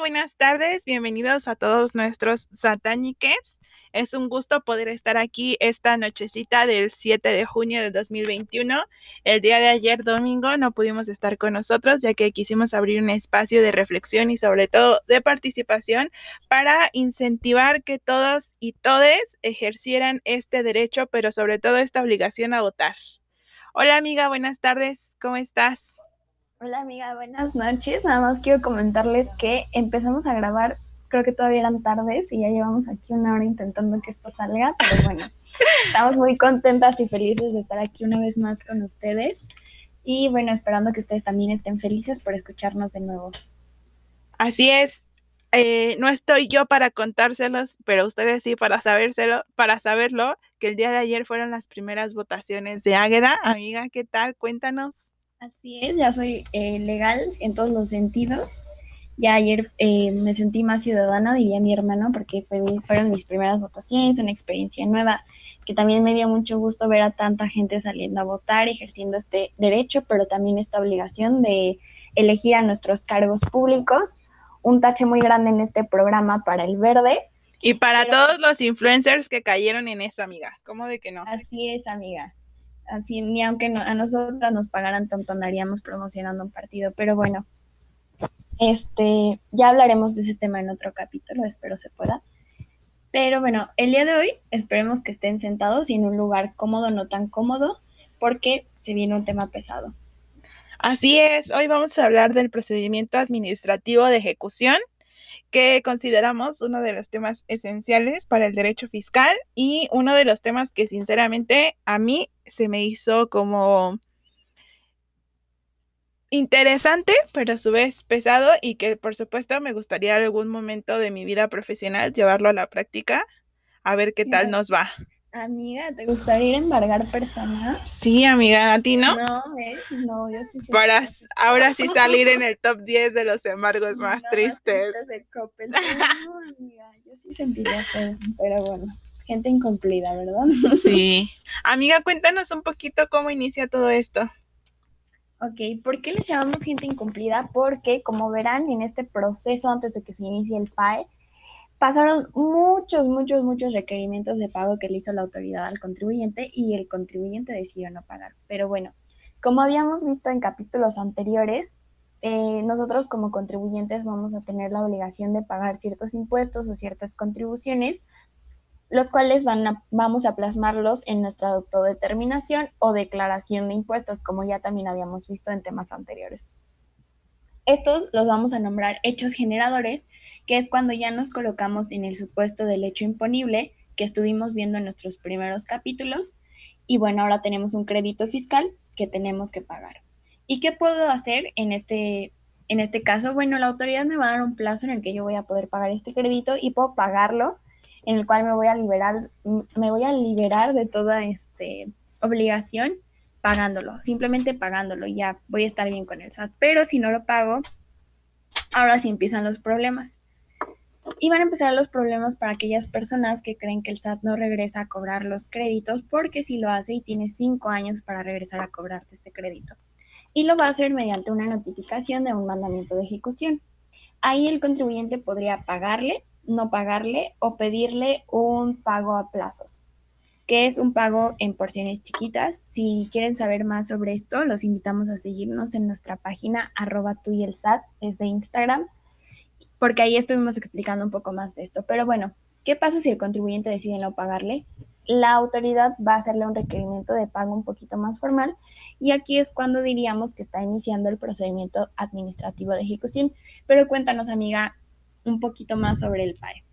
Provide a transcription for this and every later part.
buenas tardes. Bienvenidos a todos nuestros satániques. Es un gusto poder estar aquí esta nochecita del 7 de junio de 2021. El día de ayer, domingo, no pudimos estar con nosotros ya que quisimos abrir un espacio de reflexión y sobre todo de participación para incentivar que todos y todes ejercieran este derecho, pero sobre todo esta obligación a votar. Hola amiga, buenas tardes. ¿Cómo estás? Hola amiga, buenas noches. Nada más quiero comentarles que empezamos a grabar, creo que todavía eran tardes y ya llevamos aquí una hora intentando que esto salga, pero bueno, estamos muy contentas y felices de estar aquí una vez más con ustedes y bueno, esperando que ustedes también estén felices por escucharnos de nuevo. Así es. Eh, no estoy yo para contárselos, pero ustedes sí para sabérselo, para saberlo, que el día de ayer fueron las primeras votaciones de Águeda. Amiga, ¿qué tal? Cuéntanos. Así es, ya soy eh, legal en todos los sentidos. Ya ayer eh, me sentí más ciudadana, diría mi hermano, porque fue fueron mis primeras votaciones, una experiencia nueva, que también me dio mucho gusto ver a tanta gente saliendo a votar, ejerciendo este derecho, pero también esta obligación de elegir a nuestros cargos públicos. Un tache muy grande en este programa para el verde. Y para todos los influencers que cayeron en eso, amiga. ¿Cómo de que no? Así es, amiga así ni aunque a nosotras nos pagaran tanto andaríamos promocionando un partido, pero bueno, este, ya hablaremos de ese tema en otro capítulo, espero se pueda. Pero bueno, el día de hoy esperemos que estén sentados y en un lugar cómodo, no tan cómodo, porque se viene un tema pesado. Así es, hoy vamos a hablar del procedimiento administrativo de ejecución que consideramos uno de los temas esenciales para el derecho fiscal y uno de los temas que sinceramente a mí se me hizo como interesante, pero a su vez pesado y que por supuesto me gustaría algún momento de mi vida profesional llevarlo a la práctica a ver qué tal nos va. Amiga, ¿te gustaría ir a embargar personas? Sí, amiga, ¿a ti no? No, ¿eh? no, yo sí. Para ahora sí salir en el top 10 de los embargos más tristes. No, amiga, yo sí sentiría feo, pero bueno, gente incumplida, ¿verdad? Sí. Amiga, cuéntanos un poquito cómo inicia todo esto. Ok, ¿por qué les llamamos gente incumplida? Porque, como verán, en este proceso antes de que se inicie el PAE, pasaron muchos, muchos, muchos requerimientos de pago que le hizo la autoridad al contribuyente y el contribuyente decidió no pagar. Pero bueno, como habíamos visto en capítulos anteriores, eh, nosotros como contribuyentes vamos a tener la obligación de pagar ciertos impuestos o ciertas contribuciones, los cuales vamos a plasmarlos en nuestra autodeterminación o declaración de impuestos, como ya también habíamos visto en temas anteriores. Estos los vamos a nombrar hechos generadores, que es cuando ya nos colocamos en el supuesto del hecho imponible que estuvimos viendo en nuestros primeros capítulos. Y bueno, ahora tenemos un crédito fiscal que tenemos que pagar. ¿Y qué puedo hacer en este, en este caso? Bueno, la autoridad me va a dar un plazo en el que yo voy a poder pagar este crédito y puedo pagarlo, en el cual me voy a liberar, me voy a liberar de toda este, obligación pagándolo, simplemente pagándolo, ya voy a estar bien con el SAT. Pero si no lo pago, ahora sí empiezan los problemas. Y van a empezar los problemas para aquellas personas que creen que el SAT no regresa a cobrar los créditos, porque si lo hace y tiene cinco años para regresar a cobrarte este crédito. Y lo va a hacer mediante una notificación de un mandamiento de ejecución. Ahí el contribuyente podría pagarle, no pagarle o pedirle un pago a plazos que es un pago en porciones chiquitas. Si quieren saber más sobre esto, los invitamos a seguirnos en nuestra página arroba tú y es de Instagram, porque ahí estuvimos explicando un poco más de esto. Pero bueno, ¿qué pasa si el contribuyente decide no pagarle? La autoridad va a hacerle un requerimiento de pago un poquito más formal y aquí es cuando diríamos que está iniciando el procedimiento administrativo de ejecución. Pero cuéntanos, amiga, un poquito más sobre el PAE.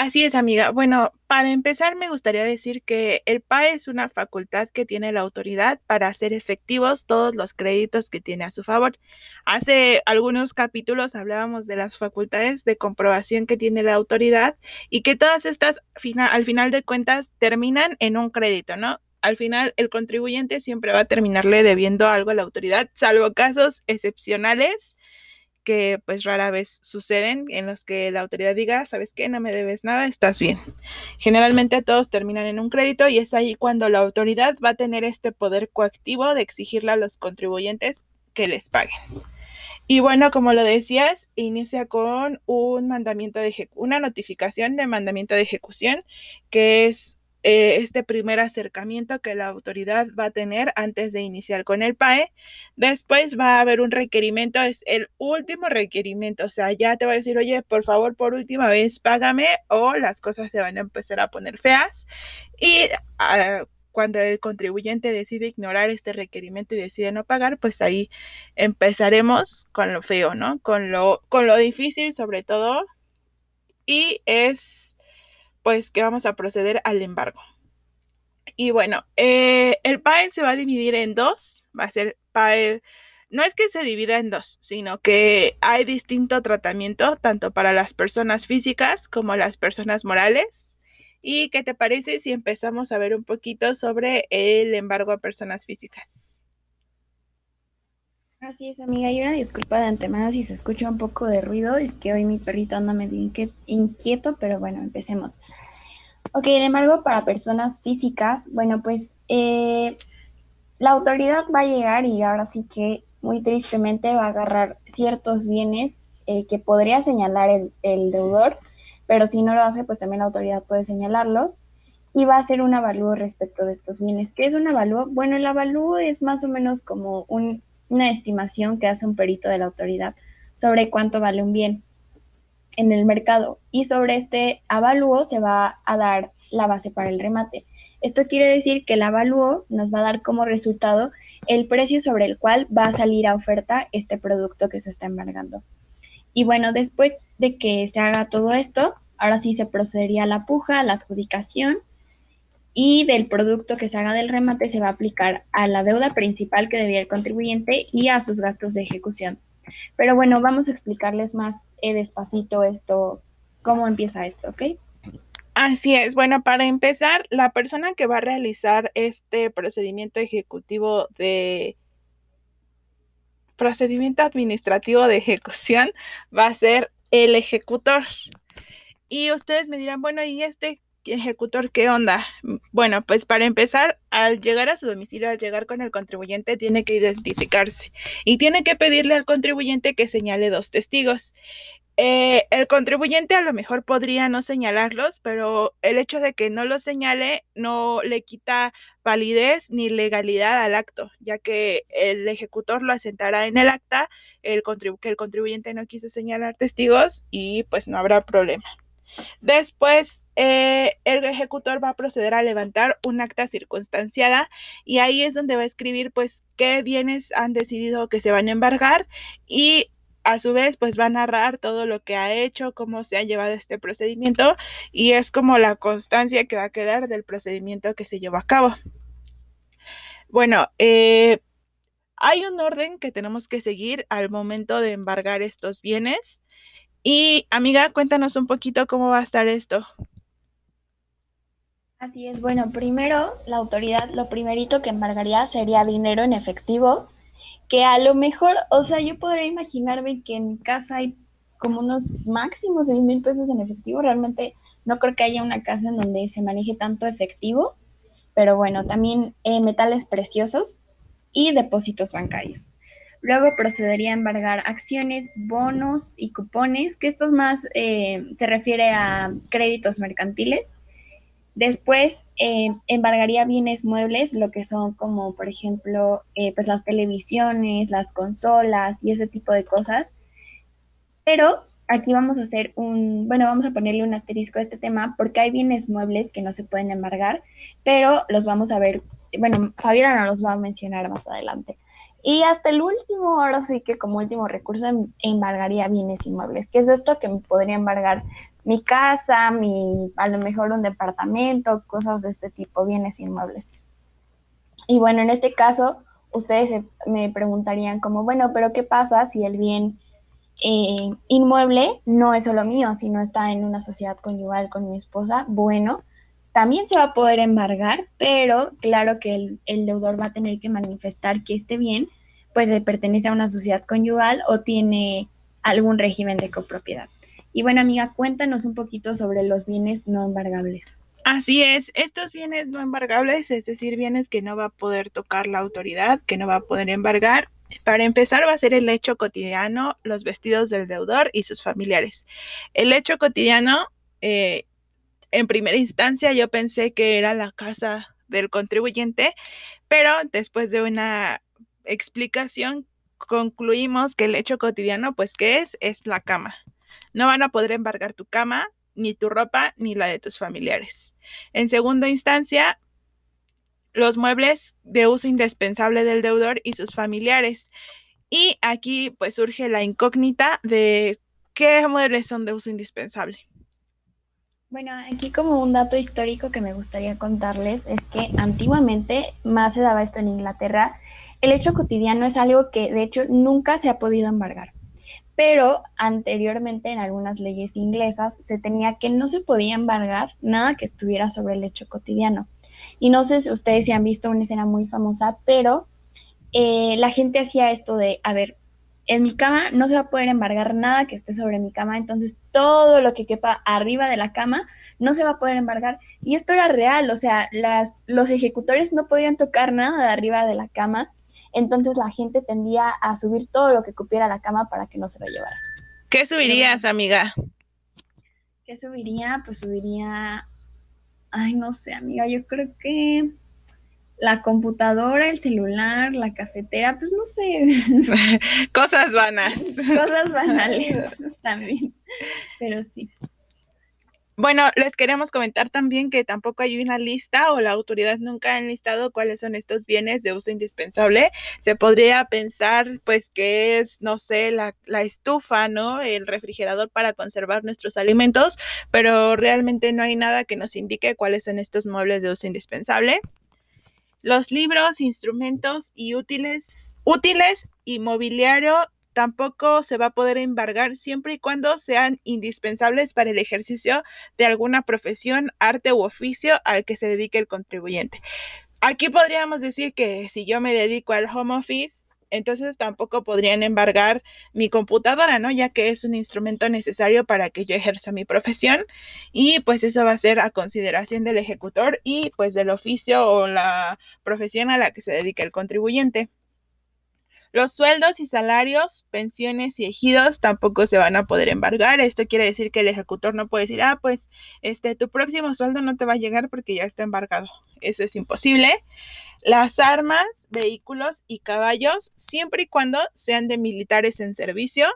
Así es, amiga. Bueno, para empezar, me gustaría decir que el PAE es una facultad que tiene la autoridad para hacer efectivos todos los créditos que tiene a su favor. Hace algunos capítulos hablábamos de las facultades de comprobación que tiene la autoridad y que todas estas, al final de cuentas, terminan en un crédito, ¿no? Al final, el contribuyente siempre va a terminarle debiendo algo a la autoridad, salvo casos excepcionales que pues rara vez suceden en los que la autoridad diga, sabes qué, no me debes nada, estás bien. Generalmente todos terminan en un crédito y es ahí cuando la autoridad va a tener este poder coactivo de exigirle a los contribuyentes que les paguen. Y bueno, como lo decías, inicia con un mandamiento de una notificación de mandamiento de ejecución, que es eh, este primer acercamiento que la autoridad va a tener antes de iniciar con el PAE. Después va a haber un requerimiento, es el último requerimiento, o sea, ya te va a decir, oye, por favor, por última vez, págame o las cosas se van a empezar a poner feas. Y ah, cuando el contribuyente decide ignorar este requerimiento y decide no pagar, pues ahí empezaremos con lo feo, ¿no? Con lo, con lo difícil sobre todo. Y es pues que vamos a proceder al embargo. Y bueno, eh, el PAE se va a dividir en dos, va a ser PAE, no es que se divida en dos, sino que hay distinto tratamiento tanto para las personas físicas como las personas morales. ¿Y qué te parece si empezamos a ver un poquito sobre el embargo a personas físicas? Así es, amiga. Y una disculpa de antemano si se escucha un poco de ruido. Es que hoy mi perrito anda medio inquieto, pero bueno, empecemos. Ok, el embargo para personas físicas, bueno, pues eh, la autoridad va a llegar y ahora sí que muy tristemente va a agarrar ciertos bienes eh, que podría señalar el, el, deudor, pero si no lo hace, pues también la autoridad puede señalarlos y va a hacer un avalúo respecto de estos bienes. ¿Qué es un avalúo? Bueno, el avalúo es más o menos como un, una estimación que hace un perito de la autoridad sobre cuánto vale un bien en el mercado y sobre este avalúo se va a dar la base para el remate. Esto quiere decir que el avalúo nos va a dar como resultado el precio sobre el cual va a salir a oferta este producto que se está embargando. Y bueno, después de que se haga todo esto, ahora sí se procedería a la puja, a la adjudicación y del producto que se haga del remate se va a aplicar a la deuda principal que debía el contribuyente y a sus gastos de ejecución. Pero bueno, vamos a explicarles más eh, despacito esto, cómo empieza esto, ¿ok? Así es. Bueno, para empezar, la persona que va a realizar este procedimiento ejecutivo de procedimiento administrativo de ejecución va a ser el ejecutor. Y ustedes me dirán, bueno, ¿y este ejecutor, ¿qué onda? Bueno, pues para empezar, al llegar a su domicilio, al llegar con el contribuyente, tiene que identificarse y tiene que pedirle al contribuyente que señale dos testigos. Eh, el contribuyente a lo mejor podría no señalarlos, pero el hecho de que no los señale no le quita validez ni legalidad al acto, ya que el ejecutor lo asentará en el acta, el que el contribuyente no quiso señalar testigos y pues no habrá problema. Después, eh, el ejecutor va a proceder a levantar un acta circunstanciada y ahí es donde va a escribir pues qué bienes han decidido que se van a embargar y a su vez pues va a narrar todo lo que ha hecho, cómo se ha llevado este procedimiento y es como la constancia que va a quedar del procedimiento que se llevó a cabo. Bueno, eh, hay un orden que tenemos que seguir al momento de embargar estos bienes. Y amiga, cuéntanos un poquito cómo va a estar esto. Así es, bueno, primero la autoridad, lo primerito que embargaría sería dinero en efectivo, que a lo mejor, o sea, yo podría imaginarme que en mi casa hay como unos máximos seis mil pesos en efectivo, realmente no creo que haya una casa en donde se maneje tanto efectivo, pero bueno, también eh, metales preciosos y depósitos bancarios. Luego procedería a embargar acciones, bonos y cupones, que esto más eh, se refiere a créditos mercantiles. Después eh, embargaría bienes muebles, lo que son como, por ejemplo, eh, pues las televisiones, las consolas y ese tipo de cosas. Pero aquí vamos a hacer un, bueno, vamos a ponerle un asterisco a este tema porque hay bienes muebles que no se pueden embargar, pero los vamos a ver, bueno, Fabiola no los va a mencionar más adelante. Y hasta el último, ahora sí que como último recurso em, embargaría bienes inmuebles, que es esto que me podría embargar mi casa, mi, a lo mejor un departamento, cosas de este tipo, bienes inmuebles. Y bueno, en este caso, ustedes me preguntarían como, bueno, pero ¿qué pasa si el bien eh, inmueble no es solo mío, sino está en una sociedad conyugal con mi esposa? Bueno, también se va a poder embargar, pero claro que el, deudor va a tener que manifestar que este bien pues le pertenece a una sociedad conyugal o tiene algún régimen de copropiedad. Y bueno, amiga, cuéntanos un poquito sobre los bienes no embargables. Así es, estos bienes no embargables, es decir, bienes que no va a poder tocar la autoridad, que no va a poder embargar, Para empezar va a ser el hecho cotidiano, los vestidos del deudor y sus familiares. El hecho cotidiano, eh, en primera instancia yo pensé que era la casa del contribuyente, pero después de una explicación concluimos que el hecho cotidiano, pues, ¿qué es? Es la cama. No van a poder embargar tu cama, ni tu ropa, ni la de tus familiares. En segunda instancia, los muebles de uso indispensable del deudor y sus familiares. Y aquí pues surge la incógnita de qué muebles son de uso indispensable. Bueno, aquí como un dato histórico que me gustaría contarles es que antiguamente, más se daba esto en Inglaterra, el hecho cotidiano es algo que de hecho nunca se ha podido embargar. Pero anteriormente en algunas leyes inglesas se tenía que no se podía embargar nada que estuviera sobre el hecho cotidiano. Y no sé si ustedes se han visto una escena muy famosa, pero eh, la gente hacía esto de, a ver, en mi cama no se va a poder embargar nada que esté sobre mi cama, entonces todo lo que quepa arriba de la cama no se va a poder embargar. Y esto era real, o sea, las, los ejecutores no podían tocar nada de arriba de la cama entonces la gente tendía a subir todo lo que cupiera la cama para que no se lo llevara. ¿Qué subirías, amiga? ¿Qué subiría? Pues subiría, ay, no sé, amiga, yo creo que la computadora, el celular, la cafetera, pues no sé. Cosas vanas. Cosas banales también, pero sí. Bueno, les queremos comentar también que tampoco hay una lista o la autoridad nunca ha enlistado cuáles son estos bienes de uso indispensable. Se podría pensar, pues, que es, no sé, la, la estufa, ¿no? El refrigerador para conservar nuestros alimentos, pero realmente no hay nada que nos indique cuáles son estos muebles de uso indispensable. Los libros, instrumentos y útiles, útiles y mobiliario tampoco se va a poder embargar siempre y cuando sean indispensables para el ejercicio de alguna profesión, arte u oficio al que se dedique el contribuyente. Aquí podríamos decir que si yo me dedico al home office, entonces tampoco podrían embargar mi computadora, ¿no? Ya que es un instrumento necesario para que yo ejerza mi profesión y pues eso va a ser a consideración del ejecutor y pues del oficio o la profesión a la que se dedica el contribuyente. Los sueldos y salarios, pensiones y ejidos tampoco se van a poder embargar. Esto quiere decir que el ejecutor no puede decir, ah, pues este, tu próximo sueldo no te va a llegar porque ya está embargado. Eso es imposible. Las armas, vehículos y caballos, siempre y cuando sean de militares en servicio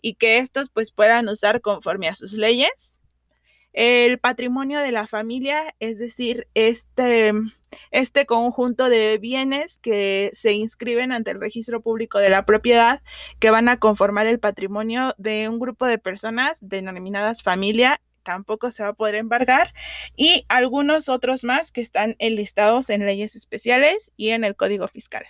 y que estos pues puedan usar conforme a sus leyes. El patrimonio de la familia, es decir, este, este conjunto de bienes que se inscriben ante el registro público de la propiedad, que van a conformar el patrimonio de un grupo de personas denominadas familia, tampoco se va a poder embargar, y algunos otros más que están enlistados en leyes especiales y en el Código Fiscal.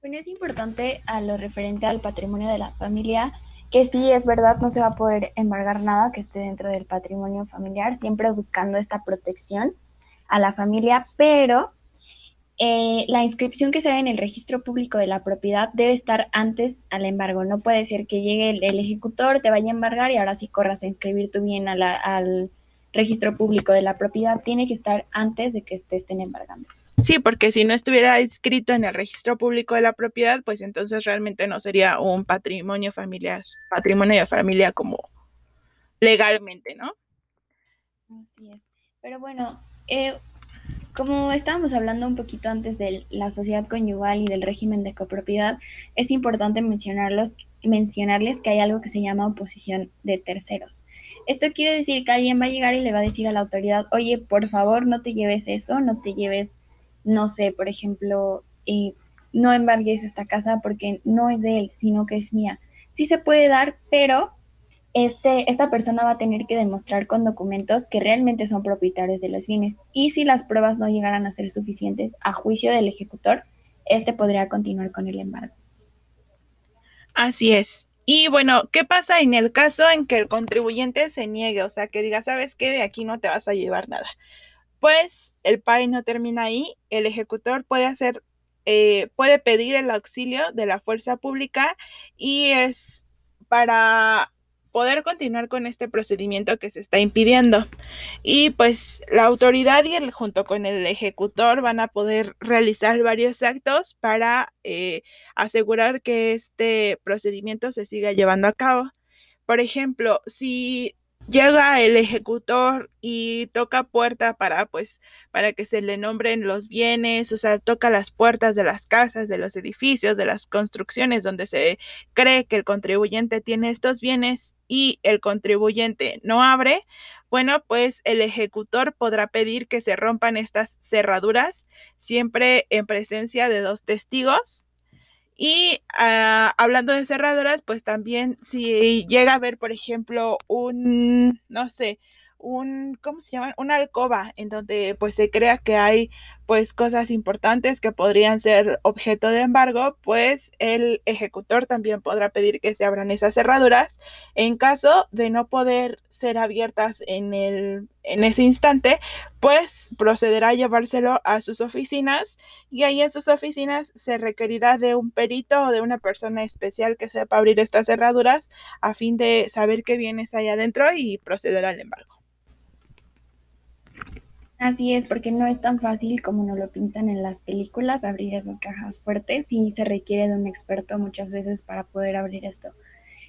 Bueno, es importante a lo referente al patrimonio de la familia que sí es verdad, no se va a poder embargar nada que esté dentro del patrimonio familiar, siempre buscando esta protección a la familia, pero eh, la inscripción que se haga en el registro público de la propiedad debe estar antes al embargo. No puede ser que llegue el, ejecutor, te vaya a embargar y ahora sí corras a inscribir tu bien al registro público de la propiedad. Tiene que estar antes de que te estén embargando. Sí, porque si no estuviera inscrito en el registro público de la propiedad, pues entonces realmente no sería un patrimonio familiar, patrimonio de familia como legalmente, ¿no? Así es. Pero bueno, eh, como estábamos hablando un poquito antes de la sociedad conyugal y del régimen de copropiedad, es importante mencionarlos, mencionarles que hay algo que se llama oposición de terceros. Esto quiere decir que alguien va a llegar y le va a decir a la autoridad, oye, por favor, no te lleves eso, no te lleves no sé, por ejemplo, no embargues esta casa porque no es de él, sino que es mía. Sí se puede dar, pero este, esta persona va a tener que demostrar con documentos que realmente son propietarios de los bienes. Y si las pruebas no llegaran a ser suficientes a juicio del ejecutor, este podría continuar con el embargo. Así es. Y bueno, ¿qué pasa en el caso en que el contribuyente se niegue? O sea, que diga, ¿sabes qué? De aquí no te vas a llevar nada. Pues el PAE no termina ahí, el ejecutor puede hacer, eh, puede pedir el auxilio de la fuerza pública y es para poder continuar con este procedimiento que se está impidiendo. Y pues la autoridad y el, junto con el ejecutor van a poder realizar varios actos para eh, asegurar que este procedimiento se siga llevando a cabo. Por ejemplo, si llega el ejecutor y toca puerta para pues para que se le nombren los bienes, o sea, toca las puertas de las casas, de los edificios, de las construcciones donde se cree que el contribuyente tiene estos bienes y el contribuyente no abre, bueno, pues el ejecutor podrá pedir que se rompan estas cerraduras siempre en presencia de dos testigos y ah, hablando de cerraduras, pues también si llega a ver, por ejemplo, un, no sé, un, ¿cómo se llama? Una alcoba en donde pues se crea que hay pues cosas importantes que podrían ser objeto de embargo, pues el ejecutor también podrá pedir que se abran esas cerraduras. En caso de no poder ser abiertas en, el, en ese instante, pues procederá a llevárselo a sus oficinas y ahí en sus oficinas se requerirá de un perito o de una persona especial que sepa abrir estas cerraduras a fin de saber qué bienes hay adentro y proceder al embargo. Así es, porque no es tan fácil como nos lo pintan en las películas abrir esas cajas fuertes y se requiere de un experto muchas veces para poder abrir esto.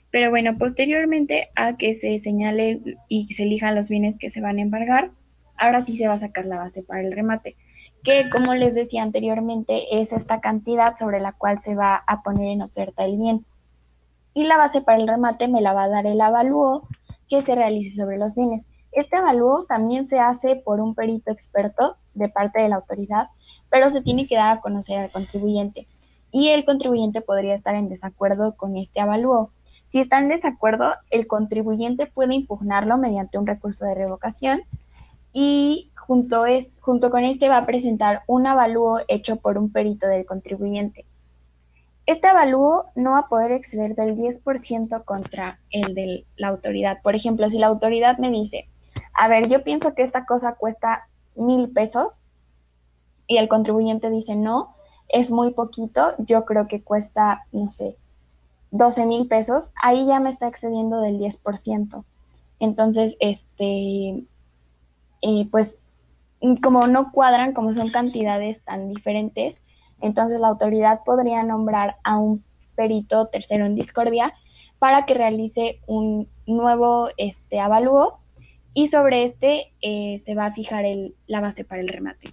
Pero bueno, posteriormente a que se señale y se elijan los bienes que se van a embargar, ahora sí se va a sacar la base para el remate, que como les decía anteriormente es esta cantidad sobre la cual se va a poner en oferta el bien. Y la base para el remate me la va a dar el avalúo que se realice sobre los bienes. Este avalúo también se hace por un perito experto de parte de la autoridad, pero se tiene que dar a conocer al contribuyente y el contribuyente podría estar en desacuerdo con este avalúo. Si está en desacuerdo, el contribuyente puede impugnarlo mediante un recurso de revocación y junto, es, junto con este va a presentar un avalúo hecho por un perito del contribuyente. Este avalúo no va a poder exceder del 10% contra el de la autoridad. Por ejemplo, si la autoridad me dice, a ver, yo pienso que esta cosa cuesta mil pesos y el contribuyente dice, no, es muy poquito, yo creo que cuesta, no sé, 12 mil pesos, ahí ya me está excediendo del 10%. Entonces, este, eh, pues como no cuadran, como son cantidades tan diferentes, entonces la autoridad podría nombrar a un perito tercero en discordia para que realice un nuevo este, avalúo y sobre este eh, se va a fijar la base para el remate.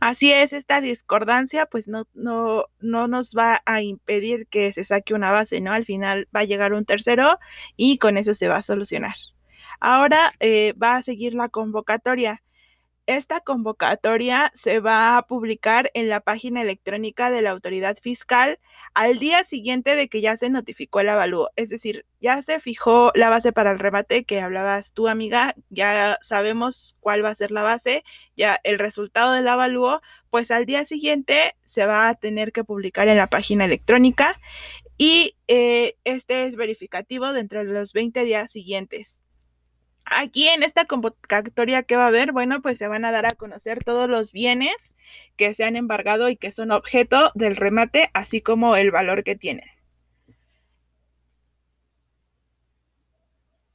Así es, esta discordancia pues no, no, no nos va a impedir que se saque una base, ¿no? Al final va a llegar un tercero y con eso se va a solucionar. Ahora eh, va a seguir la convocatoria. Esta convocatoria se va a publicar en la página electrónica de la autoridad fiscal al día siguiente de que ya se notificó el avalúo. Es decir, ya se fijó la base para el remate que hablabas tú, amiga, ya sabemos cuál va a ser la base, ya el resultado del avalúo, pues al día siguiente se va a tener que publicar en la página electrónica y eh, este es verificativo dentro de los 20 días siguientes. Aquí en esta convocatoria que va a haber, bueno, pues se van a dar a conocer todos los bienes que se han embargado y que son objeto del remate, así como el valor que tienen.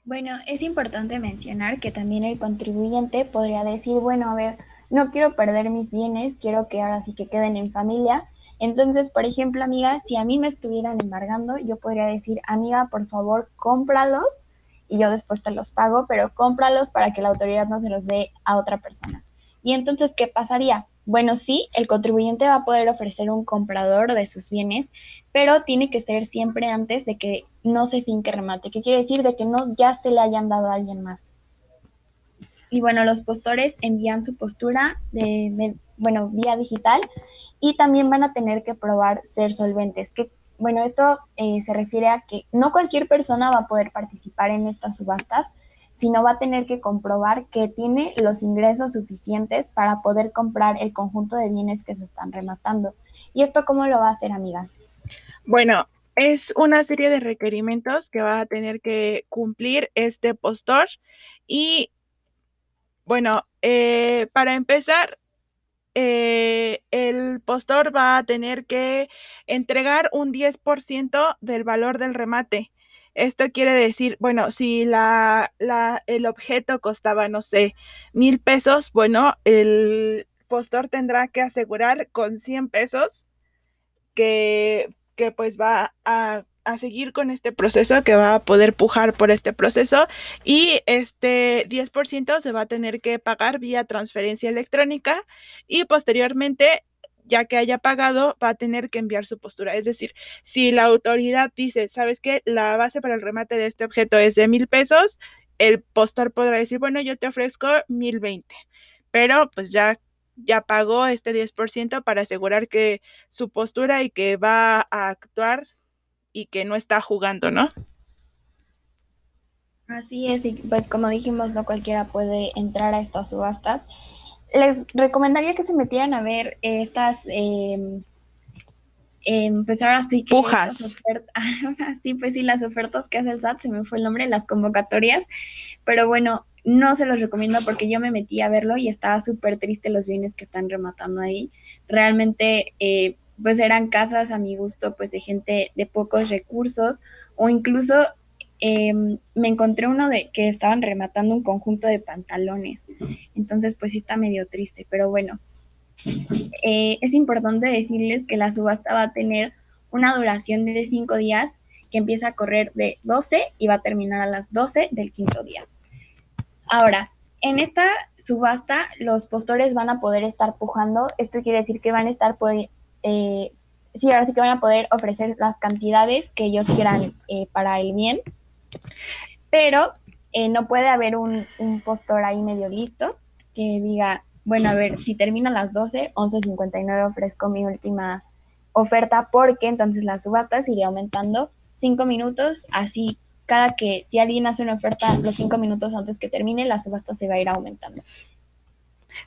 Bueno, es importante mencionar que también el contribuyente podría decir, bueno, a ver, no quiero perder mis bienes, quiero que ahora sí que queden en familia. Entonces, por ejemplo, amiga, si a mí me estuvieran embargando, yo podría decir, amiga, por favor, cómpralos y yo después te los pago, pero cómpralos para que la autoridad no se los dé a otra persona. Y entonces, ¿qué pasaría? Bueno, sí, el contribuyente va a poder ofrecer un comprador de sus bienes, pero tiene que ser siempre antes de que no se finque remate. ¿Qué quiere decir? De que no ya se le hayan dado a alguien más. Y bueno, los postores envían su postura de, bueno, vía digital y también van a tener que probar ser solventes. ¿Qué bueno, esto eh, se refiere a que no cualquier persona va a poder participar en estas subastas, sino va a tener que comprobar que tiene los ingresos suficientes para poder comprar el conjunto de bienes que se están rematando. ¿Y esto cómo lo va a hacer, amiga? Bueno, es una serie de requerimientos que va a tener que cumplir este postor y, bueno, eh, para empezar, eh, el postor va a tener que entregar un 10% del valor del remate. Esto quiere decir, bueno, si la, el objeto costaba, no sé, mil pesos, bueno, el postor tendrá que asegurar con 100 pesos que, que pues va a a seguir con este proceso, que va a poder pujar por este proceso y este 10% se va a tener que pagar vía transferencia electrónica y posteriormente ya que haya pagado, va a tener que enviar su postura. Es decir, si la autoridad dice, ¿sabes qué? La base para el remate de este objeto es de mil pesos, el postor podrá decir, bueno, yo te ofrezco mil veinte, pero pues ya ya pagó este 10% para asegurar que su postura y que va a actuar y que no está jugando, ¿no? Así es, y pues como dijimos, no cualquiera puede entrar a estas subastas. Les recomendaría que se metieran a ver estas, eh, pues ahora sí que... Pujas. sí, pues sí, las ofertas que hace el SAT, se me fue el nombre, las convocatorias, pero bueno, no se los recomiendo porque yo me metí a verlo y estaba súper triste los bienes que están rematando ahí. Realmente... Eh, pues eran casas a mi gusto, pues de gente de pocos recursos, o incluso em, me encontré uno de que estaban rematando un conjunto de pantalones. Entonces, pues sí está medio triste, pero bueno. Eh, es importante decirles que la subasta va a tener una duración de cinco días que empieza a correr de 12 y va a terminar a las 12 del quinto día. Ahora, en esta subasta los postores van a poder estar pujando. Esto quiere decir que van a estar eh, sí, ahora sí que van a poder ofrecer las cantidades que ellos quieran eh, para el bien, pero eh, no puede haber un, postor ahí medio listo que diga, bueno, a ver, si termina a las 12, 11.59 ofrezco mi última oferta porque entonces la subasta se iría aumentando 5 minutos, así cada que si alguien hace una oferta los 5 minutos antes que termine, la subasta se va a ir aumentando.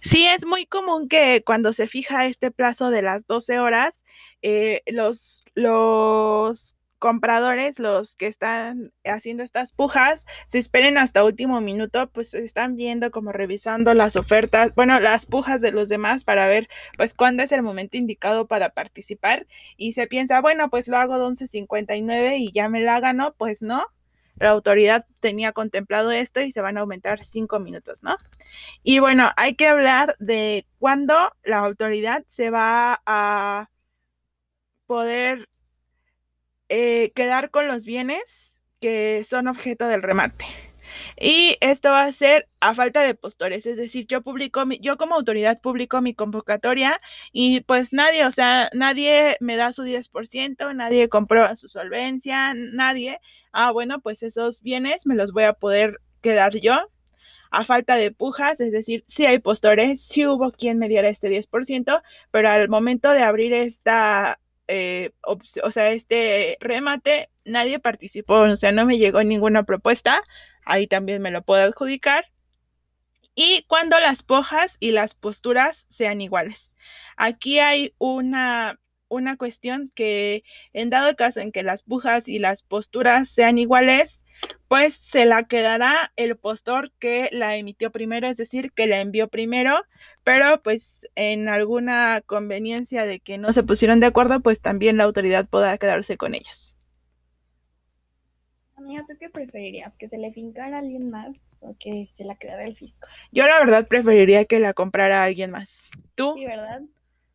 Sí, es muy común que cuando se fija este plazo de las 12 horas, eh, los, los compradores, los que están haciendo estas pujas, se esperen hasta último minuto, pues están viendo como revisando las ofertas, bueno, las pujas de los demás para ver pues cuándo es el momento indicado para participar y se piensa, bueno, pues lo hago de 11.59 y ya me la gano, pues no, la autoridad tenía contemplado esto y se van a aumentar cinco minutos, ¿no? Y bueno, hay que hablar de cuándo la autoridad se va a poder eh, quedar con los bienes que son objeto del remate. Y esto va a ser a falta de postores, es decir, yo publico, mi, yo como autoridad publico mi convocatoria y pues nadie, o sea, nadie me da su 10%, nadie comprueba su solvencia, nadie. Ah, bueno, pues esos bienes me los voy a poder quedar yo a falta de pujas, es decir, si hay postores, si hubo quien me diera este 10%, pero al momento de abrir esta eh, o sea, este remate, nadie participó, o sea, no me llegó ninguna propuesta, ahí también me lo puedo adjudicar. Y cuando las pujas y las posturas sean iguales. Aquí hay una, una cuestión que en dado caso en que las pujas y las posturas sean iguales, pues se la quedará el postor que la emitió primero, es decir, que la envió primero, pero pues en alguna conveniencia de que no se pusieron de acuerdo, pues también la autoridad podrá quedarse con ellos. Amiga, ¿tú qué preferirías? ¿Que se le fincara a alguien más o que se la quedara el fisco? Yo la verdad preferiría que la comprara a alguien más. ¿Tú? Sí, ¿verdad?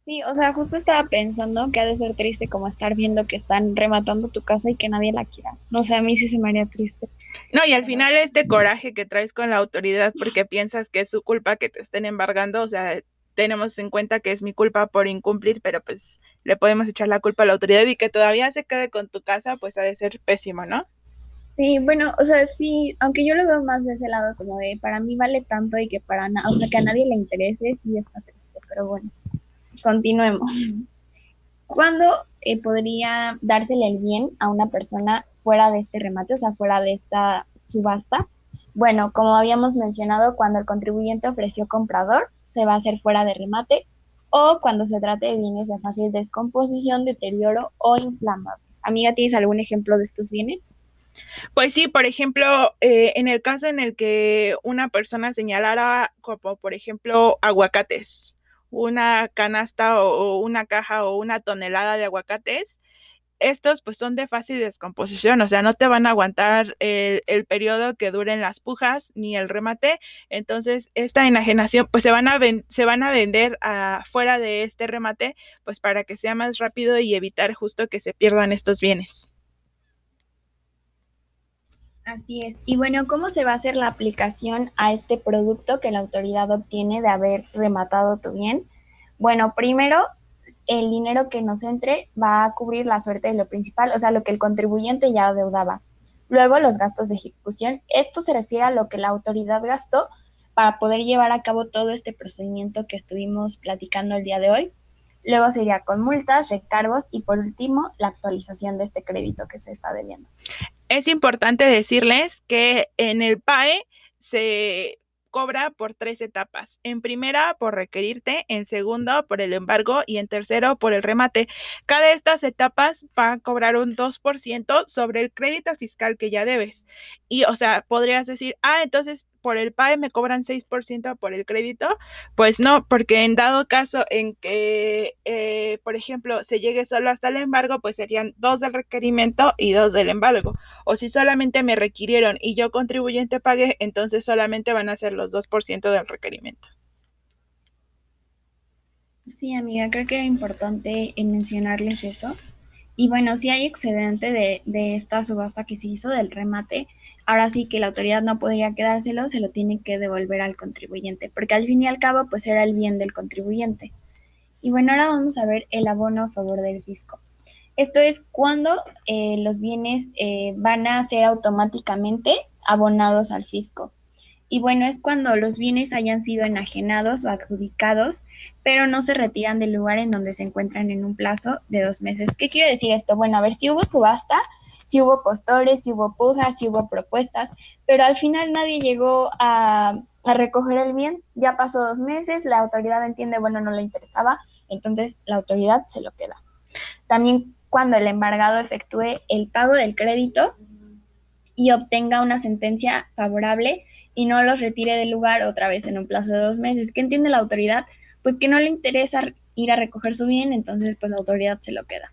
Sí, o sea, justo estaba pensando que ha de ser triste como estar viendo que están rematando tu casa y que nadie la quiera. No sé, a mí sí se me haría triste. No, y al final este coraje que traes con la autoridad porque piensas que es su culpa que te estén embargando, o sea, tenemos en cuenta que es mi culpa por incumplir, pero pues le podemos echar la culpa a la autoridad y que todavía se quede con tu casa, pues ha de ser pésimo, ¿no? Sí, bueno, o sea, sí, aunque yo lo veo más de ese lado, como de para mí vale tanto y que para nada, o sea, que a nadie le interese, sí está triste, pero bueno, continuemos. ¿Cuándo eh, podría dársele el bien a una persona fuera de este remate, o sea, fuera de esta subasta? Bueno, como habíamos mencionado, cuando el contribuyente ofreció comprador, se va a hacer fuera de remate, o cuando se trate de bienes de fácil descomposición, deterioro o inflamables. Amiga, ¿tienes algún ejemplo de estos bienes? Pues sí, por ejemplo, eh, en el caso en el que una persona señalara como, por ejemplo, aguacates, una canasta o, una caja o una tonelada de aguacates estos pues son de fácil descomposición, o sea, no te van a aguantar el, periodo que duren las pujas ni el remate. Entonces, esta enajenación pues se van a, se van a vender fuera de este remate pues para que sea más rápido y evitar justo que se pierdan estos bienes. Así es. Y bueno, ¿cómo se va a hacer la aplicación a este producto que la autoridad obtiene de haber rematado tu bien? Bueno, primero el dinero que nos entre va a cubrir la suerte de lo principal, o sea, lo que el contribuyente ya adeudaba. Luego, los gastos de ejecución. Esto se refiere a lo que la autoridad gastó para poder llevar a cabo todo este procedimiento que estuvimos platicando el día de hoy. Luego sería con multas, recargos y por último la actualización de este crédito que se está debiendo. Es importante decirles que en el PAE se cobra por tres etapas. En primera, por requerirte, en segundo, por el embargo y en tercero, por el remate. Cada de estas etapas va a cobrar un 2% sobre el crédito fiscal que ya debes. Y, o sea, podrías decir, ah, entonces por el PAE me cobran 6% por el crédito, pues no, porque en dado caso en que, eh, por ejemplo, se llegue solo hasta el embargo, pues serían dos del requerimiento y dos del embargo. O si solamente me requirieron y yo contribuyente pagué, entonces solamente van a ser los 2% del requerimiento. Sí, amiga, creo que era importante mencionarles eso. Y bueno, si hay excedente de, de, esta subasta que se hizo del remate, ahora sí que la autoridad no podría quedárselo, se lo tiene que devolver al contribuyente, porque al fin y al cabo, pues era el bien del contribuyente. Y bueno, ahora vamos a ver el abono a favor del fisco. Esto es cuando eh, los bienes eh, van a ser automáticamente abonados al fisco. Y bueno, es cuando los bienes hayan sido enajenados o adjudicados, pero no se retiran del lugar en donde se encuentran en un plazo de dos meses. ¿Qué quiere decir esto? Bueno, a ver, si hubo subasta, si hubo postores, si hubo pujas, si hubo propuestas, pero al final nadie llegó a, a recoger el bien. Ya pasó dos meses, la autoridad entiende, bueno, no le interesaba, entonces la autoridad se lo queda. También cuando el embargado efectúe el pago del crédito y obtenga una sentencia favorable y no los retire del lugar otra vez en un plazo de dos meses. ¿Qué entiende la autoridad? Pues que no le interesa ir a recoger su bien, entonces pues la autoridad se lo queda.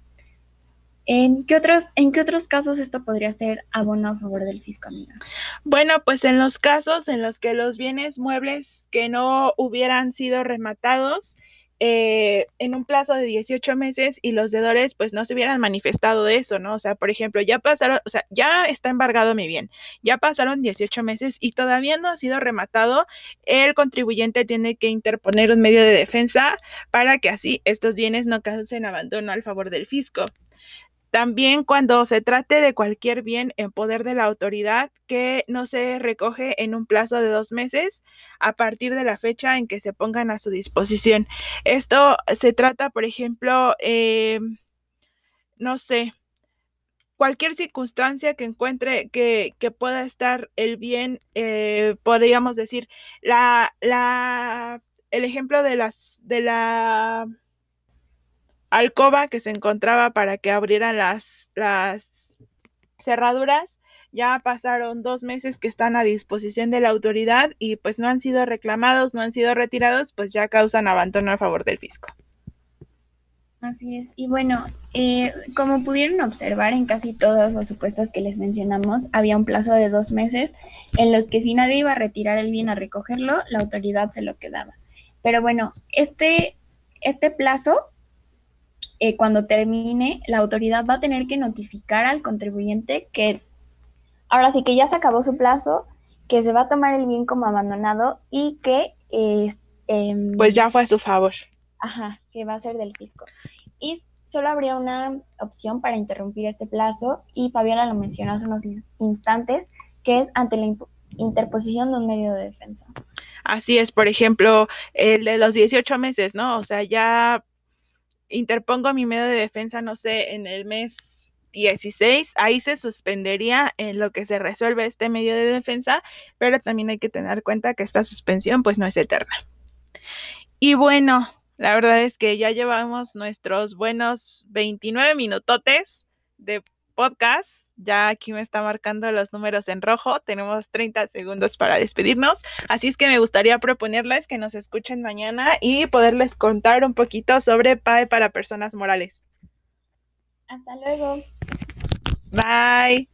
¿En qué, otros, ¿En qué otros casos esto podría ser abono a favor del fisco, amiga? Bueno, pues en los casos en los que los bienes muebles que no hubieran sido rematados eh, en un plazo de 18 meses y los deudores pues no se hubieran manifestado de eso, ¿no? O sea, por ejemplo, ya pasaron, o sea, ya está embargado mi bien, ya pasaron 18 meses y todavía no ha sido rematado, el contribuyente tiene que interponer un medio de defensa para que así estos bienes no causen abandono al favor del fisco. También cuando se trate de cualquier bien en poder de la autoridad que no se recoge en un plazo de dos meses a partir de la fecha en que se pongan a su disposición. Esto se trata, por ejemplo, eh, no sé, cualquier circunstancia que encuentre que, pueda estar el bien, eh, podríamos decir, la, la, el ejemplo de las, de la alcoba que se encontraba para que abrieran las, las cerraduras. Ya pasaron dos meses que están a disposición de la autoridad y pues no han sido reclamados, no han sido retirados, pues ya causan abandono a favor del fisco. Así es. Y bueno, eh, como pudieron observar en casi todos los supuestos que les mencionamos, había un plazo de dos meses en los que si nadie iba a retirar el bien a recogerlo, la autoridad se lo quedaba. Pero bueno, este, este plazo eh, cuando termine, la autoridad va a tener que notificar al contribuyente que ahora sí que ya se acabó su plazo, que se va a tomar el bien como abandonado y que... Em, pues ya fue a su favor. Ajá, que va a ser del fisco. Y solo habría una opción para interrumpir este plazo y Fabiola lo mencionó hace unos instantes, que es ante la interposición de un medio de defensa. Así es, por ejemplo, el de los 18 meses, ¿no? O sea, ya interpongo mi medio de defensa, no sé, en el mes 16, ahí se suspendería en lo que se resuelve este medio de defensa, pero también hay que tener cuenta que esta suspensión pues no es eterna. Y bueno, la verdad es que ya llevamos nuestros buenos 29 minutotes de podcast ya aquí me está marcando los números en rojo. Tenemos 30 segundos para despedirnos. Así es que me gustaría proponerles que nos escuchen mañana y poderles contar un poquito sobre PAE para personas morales. Hasta luego. Bye.